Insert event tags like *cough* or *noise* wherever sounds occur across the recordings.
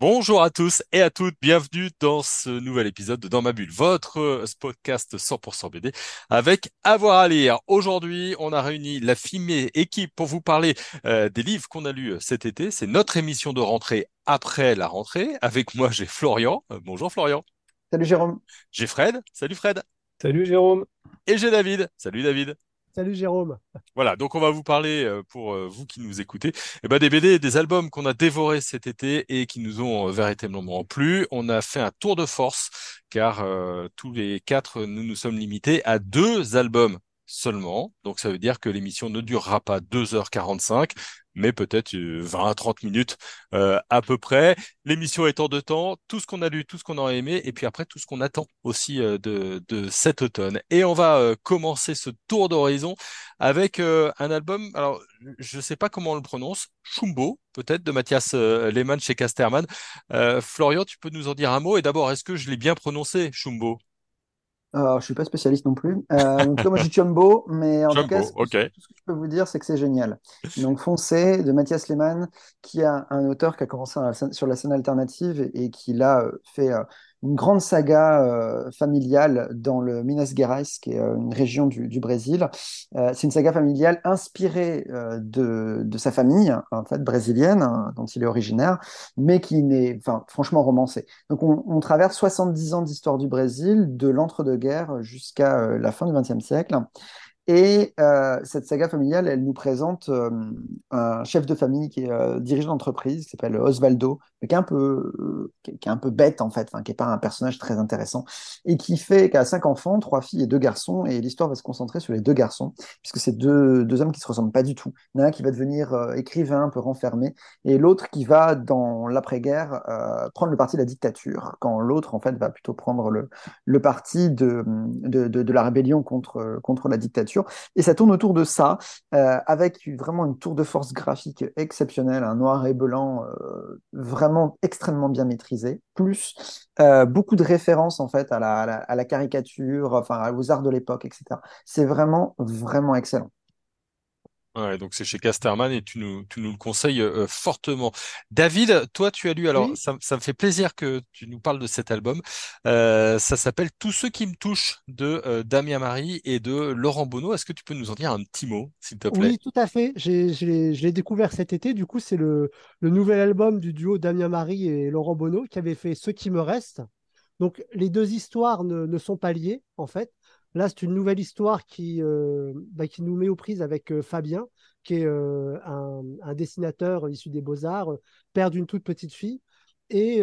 Bonjour à tous et à toutes, bienvenue dans ce nouvel épisode de Dans ma bulle, votre euh, podcast 100% BD avec Avoir à lire. Aujourd'hui, on a réuni la filmée équipe pour vous parler euh, des livres qu'on a lus euh, cet été. C'est notre émission de rentrée après la rentrée. Avec moi, j'ai Florian. Euh, bonjour Florian. Salut Jérôme. J'ai Fred. Salut Fred. Salut Jérôme. Et j'ai David. Salut David. Salut Jérôme. Voilà, donc on va vous parler, euh, pour euh, vous qui nous écoutez, eh ben, des BD des albums qu'on a dévorés cet été et qui nous ont euh, véritablement plu. On a fait un tour de force car euh, tous les quatre, nous nous sommes limités à deux albums seulement. Donc ça veut dire que l'émission ne durera pas 2h45, mais peut-être 20 à 30 minutes euh, à peu près. L'émission en deux temps, tout ce qu'on a lu, tout ce qu'on a aimé, et puis après tout ce qu'on attend aussi euh, de, de cet automne. Et on va euh, commencer ce tour d'horizon avec euh, un album, alors je ne sais pas comment on le prononce, Chumbo, peut-être, de Mathias euh, Lehmann chez Casterman. Euh, Florian, tu peux nous en dire un mot? Et d'abord, est-ce que je l'ai bien prononcé, Chumbo? Alors, je suis pas spécialiste non plus. Euh, donc, moi, je dis Chumbo, mais en tout cas, ce- ok. tout ce que je peux vous dire, c'est que c'est génial. Donc, Foncé de Mathias Lehmann, qui est un, auteur qui a commencé la sur la scène alternative et, et qui là euh, fait euh, une grande saga euh, familiale dans le Minas Gerais, qui est euh, une région du, du Brésil. Euh, c'est une saga familiale inspirée euh, de, de sa famille, en fait, brésilienne, hein, dont il est originaire, mais qui n'est, enfin, franchement romancée. Donc, on, on traverse 70 ans d'histoire du Brésil, de l'entre-deux-guerres jusqu'à euh, la fin du XXe siècle. Et euh, cette saga familiale, elle nous présente euh, un chef de famille qui est euh, dirigeant d'entreprise, qui s'appelle Osvaldo, qui est un peu, euh, qui est, un peu bête en fait, qui est pas un personnage très intéressant, et qui fait, qui a cinq enfants, trois filles et deux garçons, et l'histoire va se concentrer sur les deux garçons, puisque c'est deux, deux hommes qui se ressemblent pas du tout. Il y en a un qui va devenir écrivain, un peu renfermé, et l'autre qui va, dans l'après-guerre, prendre le parti de la dictature, quand l'autre, en fait, va plutôt prendre le, le parti de, de, de, de la rébellion contre, contre la dictature. Et ça tourne autour de ça, euh, avec vraiment une tour de force graphique exceptionnelle, un noir et blanc euh, vraiment extrêmement bien maîtrisé, plus euh, beaucoup de références en fait à la, à la, à la caricature, enfin aux arts de l'époque, etc. C'est vraiment, vraiment excellent. Ouais, donc c'est chez Casterman et tu nous, tu nous le conseilles euh, fortement. David, toi tu as lu, alors Oui, ça, ça me fait plaisir que tu nous parles de cet album. Euh, ça s'appelle Tous ceux qui me touchent de euh, Damien Marie et de Laurent Bonneau. Est-ce que tu peux nous en dire un petit mot, s'il te plaît? oui, tout à fait. J'ai, je l'ai je l'ai découvert cet été. Du coup, c'est le, le nouvel album du duo Damien Marie et Laurent Bonneau qui avait fait Ce qui me reste. Donc, les deux histoires ne, ne sont pas liées, en fait. Là, c'est une nouvelle histoire qui, euh, bah, nous met aux prises avec euh, Fabien, qui est euh, un, dessinateur issu des Beaux-Arts, père d'une toute petite fille. Et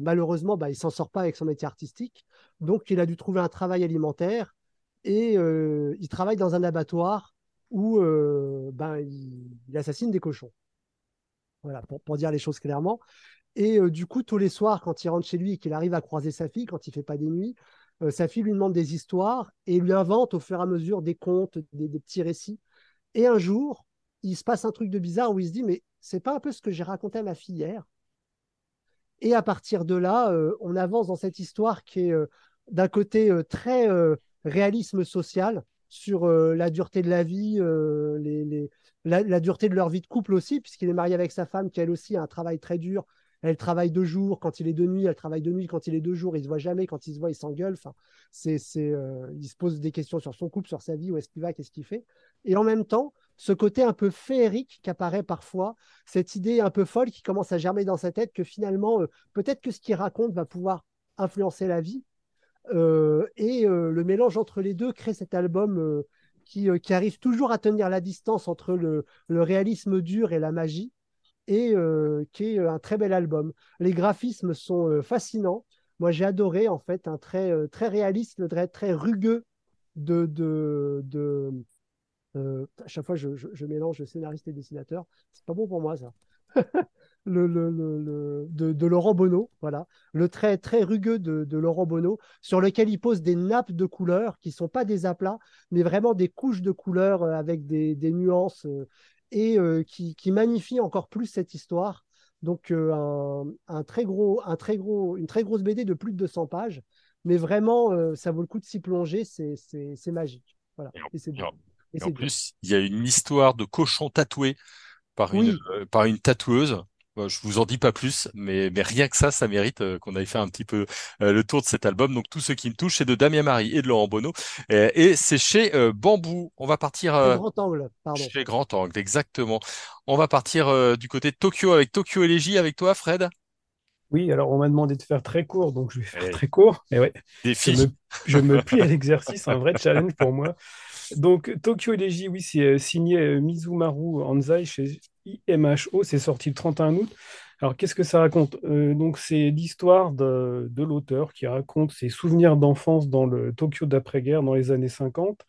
malheureusement, bah, il s'en sort pas avec son métier artistique. Donc, il a dû trouver un travail alimentaire et il travaille dans un abattoir où ben, il, assassine des cochons. Voilà, pour, dire les choses clairement. Et du coup, tous les soirs, quand il rentre chez lui et qu'il arrive à croiser sa fille, quand il fait pas des nuits, euh, sa fille lui demande des histoires et lui invente au fur et à mesure des contes, des, petits récits. Et un jour, il se passe un truc de bizarre où il se dit, mais c'est pas un peu ce que j'ai raconté à ma fille hier? Et à partir de là, euh, on avance dans cette histoire qui est euh, d'un côté très réalisme social sur la dureté de la vie, la, la dureté de leur vie de couple aussi, puisqu'il est marié avec sa femme qui elle aussi a un travail très dur. Elle travaille deux jours, quand il est de nuit, elle travaille de nuit, quand il est deux jours, il se voit jamais, quand il se voit, il s'engueule. Enfin, c'est, c'est, euh, il se pose des questions sur son couple, sur sa vie, où est-ce qu'il va, qu'est-ce qu'il fait. Et en même temps, ce côté un peu féerique qu'apparaît parfois, cette idée un peu folle qui commence à germer dans sa tête que finalement, euh, peut-être que ce qu'il raconte va pouvoir influencer la vie. Euh, et le mélange entre les deux crée cet album qui, qui arrive toujours à tenir la distance entre le réalisme dur et la magie, et euh, qui est un très bel album. Les graphismes sont euh, fascinants. Moi, j'ai adoré, en fait, un très, euh, très réaliste, le très, très rugueux de, de, de, euh, à chaque fois, je, je, je mélange scénariste et dessinateur. C'est pas bon pour moi, ça. *laughs* le, le, le, de, Laurent Bonneau, voilà. Le trait très rugueux de, Laurent Bonneau, sur lequel il pose des nappes de couleurs qui sont pas des aplats, mais vraiment des couches de couleurs euh, avec des, des nuances. Euh, et qui, qui, magnifie encore plus cette histoire. Donc un, un, très gros, un très gros, une très grosse BD de plus de 200 pages, mais vraiment, ça vaut le coup de s'y plonger, c'est magique. Voilà. Et, c'est en plus, il y a une histoire de cochon tatoué par une, par une tatoueuse je vous en dis pas plus, mais, mais rien que ça, ça mérite euh, qu'on aille faire un petit peu euh, le tour de cet album. Donc tout ce qui me touche, c'est de Damien Marie et de Laurent Bonneau. et c'est chez euh, Bambou. On va partir... Grand Angle, pardon. Chez Grand Angle, exactement. On va partir du côté de Tokyo avec Tokyo Elegy avec toi, Fred. Oui, alors on m'a demandé de faire très court, donc je vais faire très court. Et ouais, Défi. Je me, je me plie à *laughs* l'exercice, un vrai challenge pour moi. Donc Tokyo Elegy, oui, c'est signé Mizumaru Anzai chez IMHO, c'est sorti le 31 août. Alors, qu'est-ce que ça raconte? Euh, Donc, c'est l'histoire de, l'auteur qui raconte ses souvenirs d'enfance dans le Tokyo d'après-guerre dans les années 50.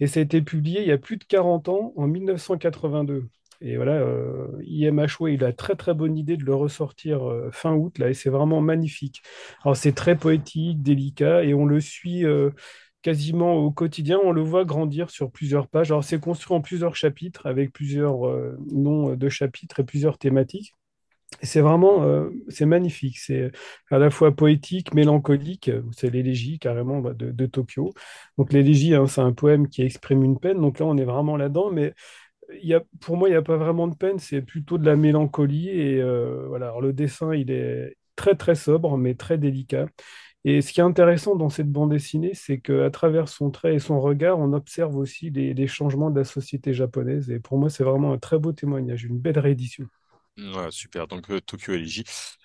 Et ça a été publié il y a plus de 40 ans, en 1982. Et voilà, euh, IMHO, il a très très bonne idée de le ressortir euh, fin août, là, et c'est vraiment magnifique. Alors, c'est très poétique, délicat, et on le suit quasiment au quotidien, on le voit grandir sur plusieurs pages. Alors, c'est construit en plusieurs chapitres avec plusieurs euh, noms de chapitres et plusieurs thématiques. C'est vraiment, euh, c'est magnifique. C'est à la fois poétique, mélancolique. C'est l'élégie carrément bah, de, Tokyo. Donc l'élégie, hein, c'est un poème qui exprime une peine. Donc là, on est vraiment là-dedans. Mais y a, pour moi, il n'y a pas vraiment de peine. C'est plutôt de la mélancolie. Et euh, voilà. Le dessin, il est très très sobre, mais très délicat. Et ce qui est intéressant dans cette bande dessinée, c'est qu'à travers son trait et son regard, on observe aussi les, changements de la société japonaise. Et pour moi, c'est vraiment un très beau témoignage, une belle réédition. Super. Donc euh, Tokyo Elegy,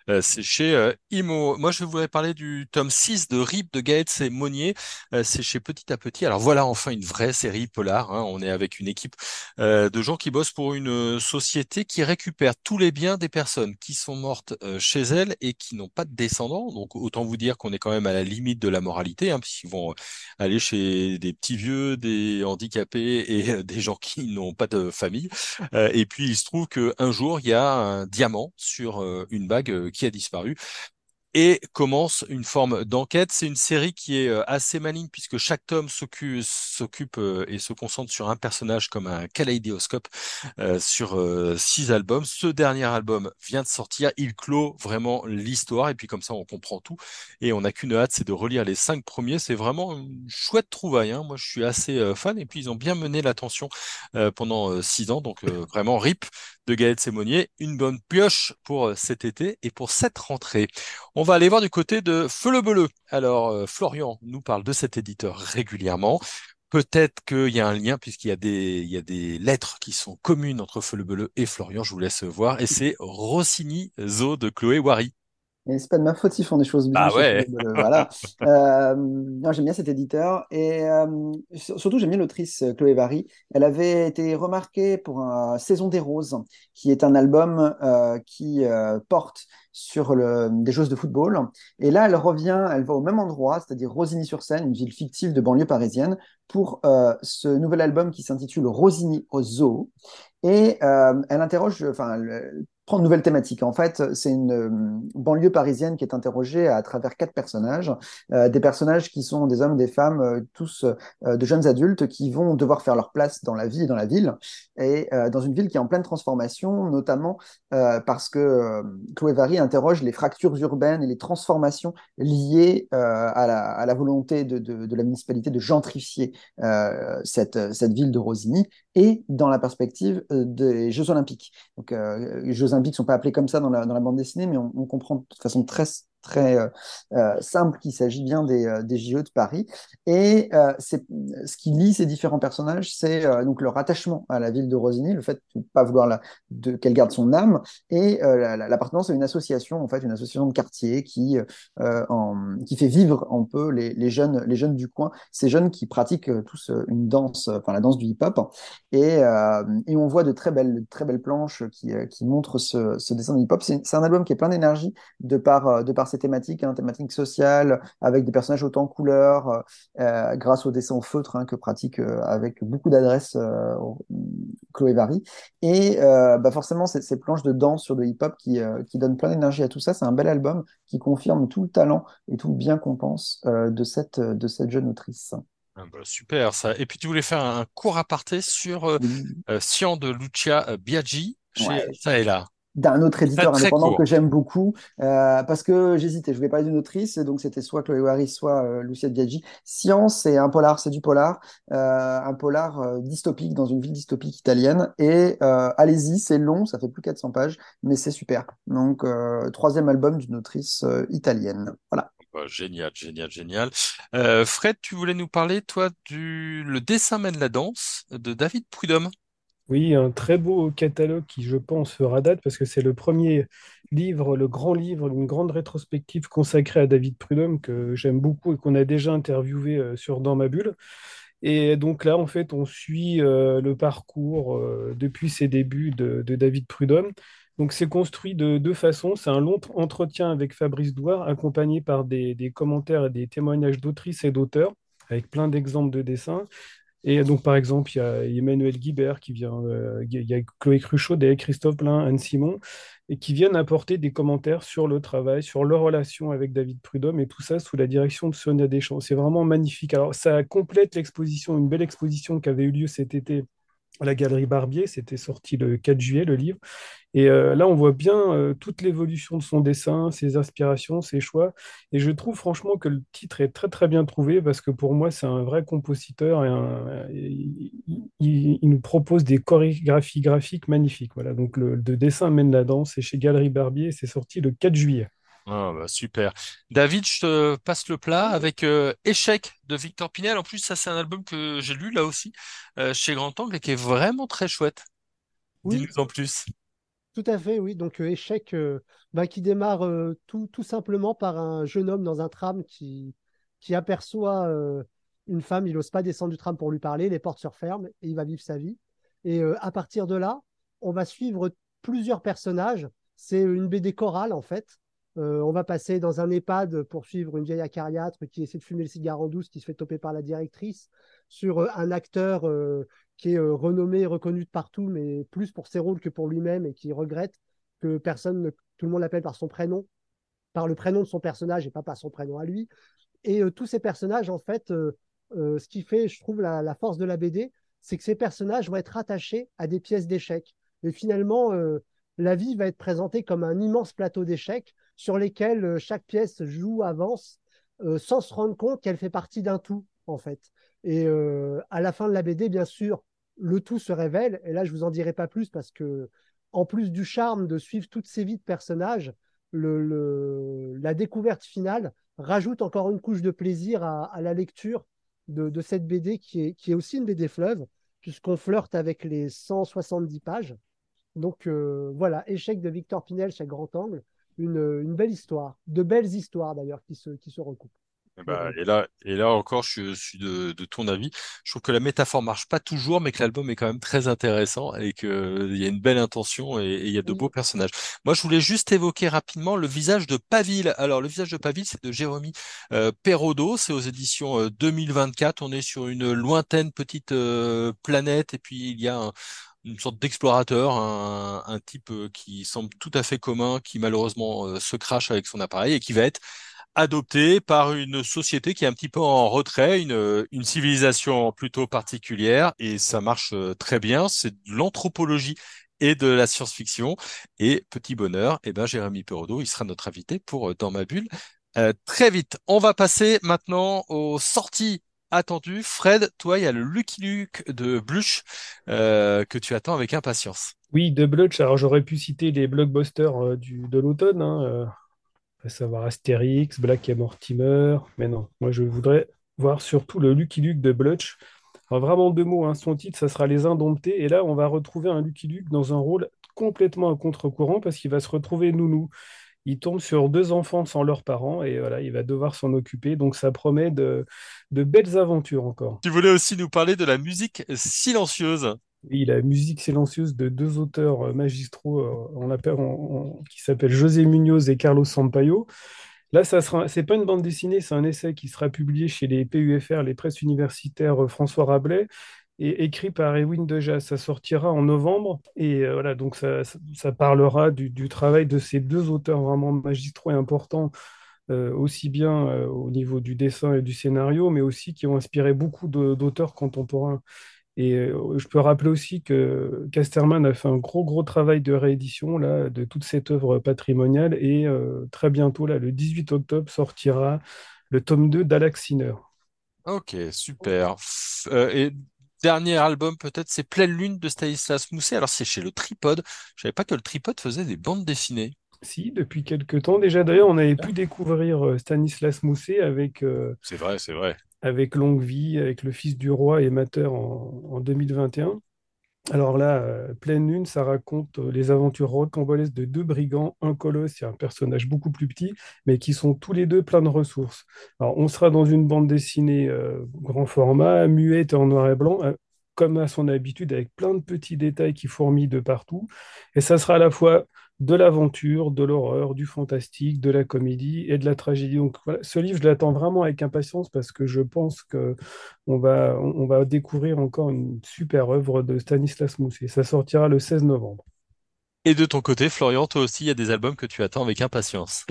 euh, c'est chez euh, Imo. Moi, je voudrais parler du tome 6 de RIP de Gaëtz et Monnier. c'est chez Petit à Petit. Alors voilà, enfin une vraie série polar. Hein. On est avec une équipe de gens qui bossent pour une société qui récupère tous les biens des personnes qui sont mortes chez elles et qui n'ont pas de descendants. Donc autant vous dire qu'on est quand même à la limite de la moralité, hein, puisqu'ils vont aller chez des petits vieux, des handicapés et des gens qui n'ont pas de famille. et puis il se trouve qu'un jour, il y a un diamant sur euh, une bague euh, qui a disparu et commence une forme d'enquête. C'est une série qui est euh, assez maligne puisque chaque tome s'occupe euh, et se concentre sur un personnage comme un kaléidoscope euh, sur six albums. Ce dernier album vient de sortir, il clôt vraiment l'histoire et puis comme ça on comprend tout et on n'a qu'une hâte, c'est de relire les cinq premiers. C'est vraiment une chouette trouvaille. Hein. Moi je suis assez fan et puis ils ont bien mené l'attention pendant six ans, donc vraiment rip de Gaël Sémonier, une bonne pioche pour cet été et pour cette rentrée. On va aller voir du côté de Feu le Beleu. Alors, euh, Florian nous parle de cet éditeur régulièrement. Peut-être qu'il y a un lien puisqu'il y a des, lettres qui sont communes entre Feu le Beleu et Florian. Je vous laisse voir. Et c'est Rossini Zo de Chloé Wary. Et c'est pas de ma faute s'ils font des choses bien. Ah ouais. voilà. *laughs* euh, j'aime bien cet éditeur et euh, surtout j'aime bien l'autrice euh, Chloé Vary. Elle avait été remarquée pour un Saison des Roses, qui est un album euh, qui euh, porte sur le, des choses de football. Et là, elle revient, elle va au même endroit, c'est-à-dire Rosigny-sur-Seine, une ville fictive de banlieue parisienne, pour euh, ce nouvel album qui s'intitule Rosigny au zoo. Et euh, elle interroge, enfin, une nouvelle thématique. En fait, c'est une euh, banlieue parisienne qui est interrogée à travers quatre personnages, euh, des personnages qui sont des hommes, des femmes, euh, tous de jeunes adultes qui vont devoir faire leur place dans la vie dans la ville, et dans une ville qui est en pleine transformation, notamment parce que Chloé Vary interroge les fractures urbaines et les transformations liées à la, volonté de, la municipalité de gentrifier cette, cette ville de Rosigny, et dans la perspective des Jeux Olympiques. Donc, Jeux Olympiques sont pas appelés comme ça dans la, dans la bande dessinée, mais on, on comprend de façon très très euh, euh, simple qu'il s'agit bien des, euh, des JO de Paris. Et c'est ce qui lie ces différents personnages, c'est donc leur attachement à la ville de Rosigny, le fait de ne pas vouloir qu'elle garde son âme, et l'appartenance à une association, en fait, une association de quartier qui, qui fait vivre un peu les, les, jeunes, les jeunes du coin, ces jeunes qui pratiquent tous une danse, enfin la danse du hip-hop, et, et on voit de très belles, très belles planches qui, qui montrent ce, ce dessin de hip-hop. C'est un album qui est plein d'énergie de par, de par ces thématiques, hein, thématiques sociales, avec des personnages autant en couleur, euh, euh, grâce au dessin au feutre hein, que pratique euh, avec beaucoup d'adresse Chloé Vary. Et bah forcément, ces planches de danse sur de hip-hop qui, qui donnent plein d'énergie à tout ça, c'est un bel album qui confirme tout le talent et tout le bien qu'on pense de, cette, de cette jeune autrice. Ah bah, super ça. Et puis tu voulais faire un court aparté sur euh, euh, Cyan de Lucia euh, Biaggi chez Ouais. ça et là. D'un autre éditeur indépendant que j'aime beaucoup, euh, parce que j'hésitais, je voulais parler d'une autrice, et donc c'était soit Chloé Waris, soit euh, Lucia Biaggi. Science, c'est un polar, c'est du polar, euh, un polar euh, dystopique dans une ville dystopique italienne, et euh, allez-y, c'est long, ça fait plus 400 pages, mais c'est super. Donc, euh, troisième album d'une autrice italienne. Voilà. Bah, génial, génial, génial. Euh, Fred, tu voulais nous parler, toi, du Le dessin mène la danse de David Prudhomme. Oui, un très beau catalogue qui, je pense, fera date parce que c'est le premier livre, le grand livre, une grande rétrospective consacrée à David Prudhomme que j'aime beaucoup et qu'on a déjà interviewé euh, sur Dans ma bulle. Et donc là, en fait, on suit euh, le parcours euh, depuis ses débuts de, David Prudhomme. Donc c'est construit de deux façons. C'est un long entretien avec Fabrice Douard, accompagné par des commentaires et des témoignages d'autrices et d'auteurs, avec plein d'exemples de dessins. Et donc, par exemple, il y a Emmanuel Guibert qui vient, euh, il y a Chloé Cruchot, et Christophe Blain, Anne Simon, et qui viennent apporter des commentaires sur le travail, sur leur relation avec David Prudhomme, et tout ça sous la direction de Sonia Deschamps. C'est vraiment magnifique. Alors, ça complète l'exposition, une belle exposition qui avait eu lieu cet été la Galerie Barbier. C'était sorti le 4 juillet, le livre. Et euh, là, on voit bien euh, toute l'évolution de son dessin, ses inspirations, ses choix. Et je trouve franchement que le titre est très très bien trouvé parce que pour moi, c'est un vrai compositeur et, et il, nous propose des chorégraphies graphiques magnifiques. Voilà. Donc le, le dessin mène la danse. C'est chez Galerie Barbier. C'est sorti le 4 juillet. Ah, bah, super. David, je te passe le plat avec euh, Échec de Victor Pinel. En plus, ça, c'est un album que j'ai lu là aussi euh, chez Grand Angle et qui est vraiment très chouette. Oui, Dis-nous en plus. tout à fait, oui. Donc, euh, échec bah, qui démarre tout, tout simplement par un jeune homme dans un tram qui, qui aperçoit une femme. Il n'ose pas descendre du tram pour lui parler. Les portes se referment et il va vivre sa vie. Et à partir de là, on va suivre plusieurs personnages. C'est une BD chorale, en fait. Euh, on va passer dans un EHPAD pour suivre une vieille acariâtre qui essaie de fumer le cigare en douce, qui se fait toper par la directrice, sur euh, un acteur euh, qui est renommé et reconnu de partout, mais plus pour ses rôles que pour lui-même et qui regrette que personne, ne- tout le monde l'appelle par son prénom, par le prénom de son personnage et pas par son prénom à lui. Et tous ces personnages, en fait, ce qui fait, je trouve, la, force de la BD, c'est que ces personnages vont être attachés à des pièces d'échecs. Et finalement, la vie va être présentée comme un immense plateau d'échecs sur lesquels euh, chaque pièce joue, avance, euh, sans se rendre compte qu'elle fait partie d'un tout, en fait. Et euh, à la fin de la BD, bien sûr, le tout se révèle. Et là, je vous en dirai pas plus parce que, en plus du charme de suivre toutes ces vies de personnages, la découverte finale rajoute encore une couche de plaisir à, la lecture de, de cette BD qui est, qui est aussi une BD fleuve, puisqu'on flirte avec les 170 pages. Donc euh, voilà, Échec de Victor Pinel chez Grand Angle, une, une belle histoire, de belles histoires d'ailleurs qui se, qui se recoupent. Eh ben, et là, et là encore, je, suis de, de ton avis. Je trouve que la métaphore marche pas toujours, mais que l'album est quand même très intéressant et que il y a une belle intention et, il y a de Oui. beaux personnages. Moi, je voulais juste évoquer rapidement le visage de Paville. Alors, le visage de Paville, c'est de Jérémy euh, Perraudot. C'est aux éditions euh, 2024. On est sur une lointaine petite euh, planète et puis il y a un- une sorte d'explorateur, un, type euh, qui semble tout à fait commun, qui malheureusement euh, se crache avec son appareil et qui va être adopté par une société qui est un petit peu en retrait, une, une civilisation plutôt particulière, et ça marche euh, très bien. C'est de l'anthropologie et de la science-fiction. Et petit bonheur, eh ben, Jérémy Perraudot, il sera notre invité pour euh, Dans ma bulle. Euh, très vite, on va passer maintenant aux sorties attendues. Fred, toi, il y a le Lucky Luke de Bluch euh, que tu attends avec impatience. Oui, de Blutch. Alors j'aurais pu citer les blockbusters euh, du, de l'automne, hein, euh, à savoir Astérix, Black Mortimer. Mais non, moi je voudrais voir surtout le Lucky Luke de Blutch. Alors, vraiment deux mots, hein. Son titre, ça sera Les Indomptés. Et là, on va retrouver un Lucky Luke dans un rôle complètement à contre-courant parce qu'il va se retrouver nounou. Il tombe sur deux enfants sans leurs parents et voilà, il va devoir s'en occuper. Donc ça promet de, de belles aventures encore. Tu voulais aussi nous parler de la musique silencieuse. Oui, la musique silencieuse de deux auteurs euh, magistraux euh, on l'appelle- qui s'appellent José Munoz et Carlos Sampaio. Là, ça sera, c'est pas une bande dessinée, c'est un essai qui sera publié chez les PUFR, les presses universitaires euh, François Rabelais, et écrit par Ewin Dejas. Ça sortira en novembre, et euh, voilà, donc ça, ça, parlera du, du travail de ces deux auteurs vraiment magistraux et importants euh, aussi bien euh, au niveau du dessin et du scénario, mais aussi qui ont inspiré beaucoup d'auteurs contemporains. Et je peux rappeler aussi que Casterman a fait un gros, gros travail de réédition là, de toute cette œuvre patrimoniale. Et très bientôt, là, le 18 octobre, sortira le tome 2 d'Alex Sinner. Ok, super. Et dernier album peut-être, c'est Pleine Lune de Stanislas Mousset. Alors c'est chez le Tripode. Je savais pas que le Tripode faisait des bandes dessinées. Si, depuis quelques temps déjà, d'ailleurs, on avait pu découvrir euh, Stanislas Mousset avec, euh, C'est vrai, c'est vrai. avec Longue Vie, avec Le Fils du Roi et Mater en, en 2021. Alors là, euh, Pleine Lune, ça raconte euh, les aventures rocambolesques de deux brigands, un colosse et un personnage beaucoup plus petit, mais qui sont tous les deux pleins de ressources. Alors, on sera dans une bande dessinée euh, grand format, muette et en noir et blanc, comme à son habitude, avec plein de petits détails qui fourmillent de partout. Et ça sera à la fois de l'aventure, de l'horreur, du fantastique, de la comédie et de la tragédie. Donc voilà, ce livre, je l'attends vraiment avec impatience parce que je pense que on va, on va découvrir encore une super œuvre de Stanislas Mousset. Ça sortira le 16 novembre. Et de ton côté, Florian, toi aussi, il y a des albums que tu attends avec impatience.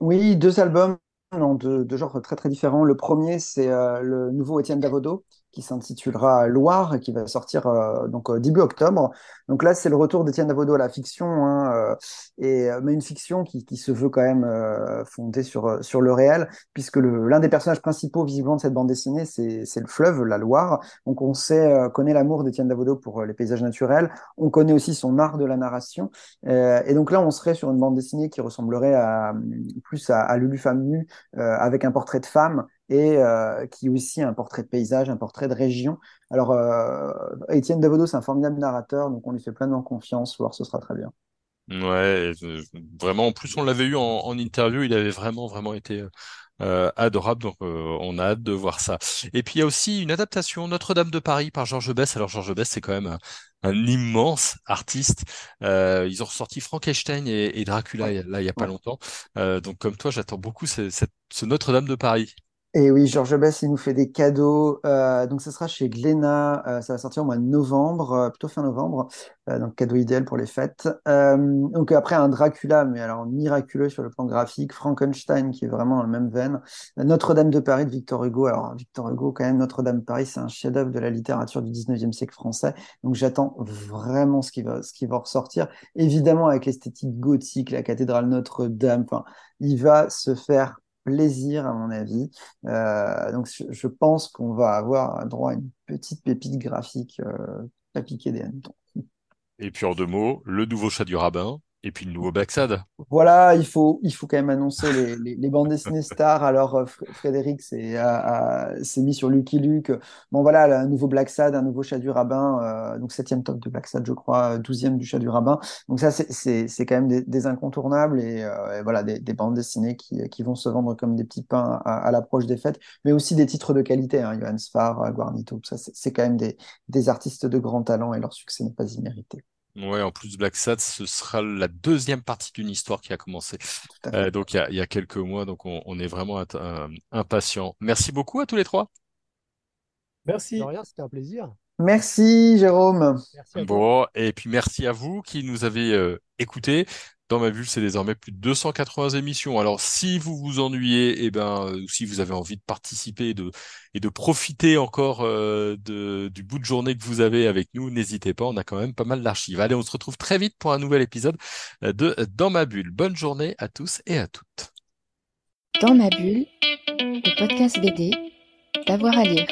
Oui, deux albums non, de, de genres très très différents. Le premier, c'est euh, le nouveau Étienne Davodo qui s'intitulera Loire et qui va sortir euh, donc euh, début octobre. Donc là, c'est le retour d'Étienne Davodo à la fiction, hein, euh, et mais une fiction qui, qui se veut quand même euh, fondée sur sur le réel, puisque l'un des personnages principaux visiblement de cette bande dessinée, c'est le fleuve, la Loire. Donc on sait euh, connaît l'amour d'Étienne Davodo pour euh, les paysages naturels. On connaît aussi son art de la narration. Euh, et donc là, on serait sur une bande dessinée qui ressemblerait à plus à, à Lulu euh, avec un portrait de femme et euh, qui est aussi un portrait de paysage, un portrait de région. Alors, euh, Étienne Davodo, c'est un formidable narrateur, donc on lui fait pleinement confiance, voir ce sera très bien. Ouais, vraiment. En plus, on l'avait eu en, en interview. Il avait vraiment, vraiment été euh, adorable. Donc, euh, on a hâte de voir ça. Et puis, il y a aussi une adaptation Notre-Dame de Paris par Georges Bess. Alors, Georges Bess, c'est quand même un, un immense artiste. Euh, ils ont ressorti Frankenstein et, et Dracula là, il y a pas longtemps. Donc, comme toi, j'attends beaucoup ce Notre-Dame de Paris. Et oui, Georges Bess, il nous fait des cadeaux. Euh, donc, ce sera chez Glénat. Euh, ça va sortir au mois de novembre, euh, plutôt fin novembre. Euh, donc, cadeau idéal pour les fêtes. Euh, donc, après, un Dracula, mais alors miraculeux sur le plan graphique. Frankenstein, qui est vraiment dans la même veine. Notre-Dame de Paris de Victor Hugo. Alors, Victor Hugo, quand même, Notre-Dame de Paris, c'est un chef-d'œuvre de la littérature du 19e siècle français. Donc, j'attends vraiment ce qui va, ce qui va ressortir. Évidemment, avec l'esthétique gothique, la cathédrale Notre-Dame. Enfin, il va se faire plaisir, à mon avis. Euh, donc, je, pense qu'on va avoir droit à une petite pépite graphique euh, des hannetons. Et puis, en deux mots, le nouveau chat du rabbin et puis le nouveau Black Sad. Voilà, il faut, il faut quand même annoncer les, les, les bandes dessinées stars. Alors, euh, Fr- Frédéric s'est a- s'est mis sur Lucky Luke. Bon, voilà, là, un nouveau Black Sad, un nouveau Chat du Rabbin. euh, donc, septième top de Black Sad, je crois, euh, douzième du Chat du Rabbin. Donc, ça, c'est quand même des, des incontournables et, euh, voilà, des, des bandes dessinées qui, qui vont se vendre comme des petits pains à, à l'approche des fêtes, mais aussi des titres de qualité. Hein, Johann Sfar, euh, Guarnito, ça, c'est quand même des, des artistes de grand talent et leur succès n'est pas immérité. Ouais, en plus, Black Sad, ce sera la deuxième partie d'une histoire qui a commencé. Euh, donc, il y a, il y a quelques mois. Donc, on, on est vraiment euh, impatients. Merci beaucoup à tous les trois. Merci. C'était un plaisir. Merci, Jérôme. Merci. Bon, et puis merci à vous qui nous avez euh, écoutés. Dans ma bulle, c'est désormais plus de 280 émissions. Alors, si vous vous ennuyez, eh ben, euh, ou si vous avez envie de participer et de, et profiter encore euh, du bout de journée que vous avez avec nous, n'hésitez pas. On a quand même pas mal d'archives. Allez, on se retrouve très vite pour un nouvel épisode euh, de Dans ma bulle. Bonne journée à tous et à toutes. Dans ma bulle, le podcast BD, d'avoir à lire.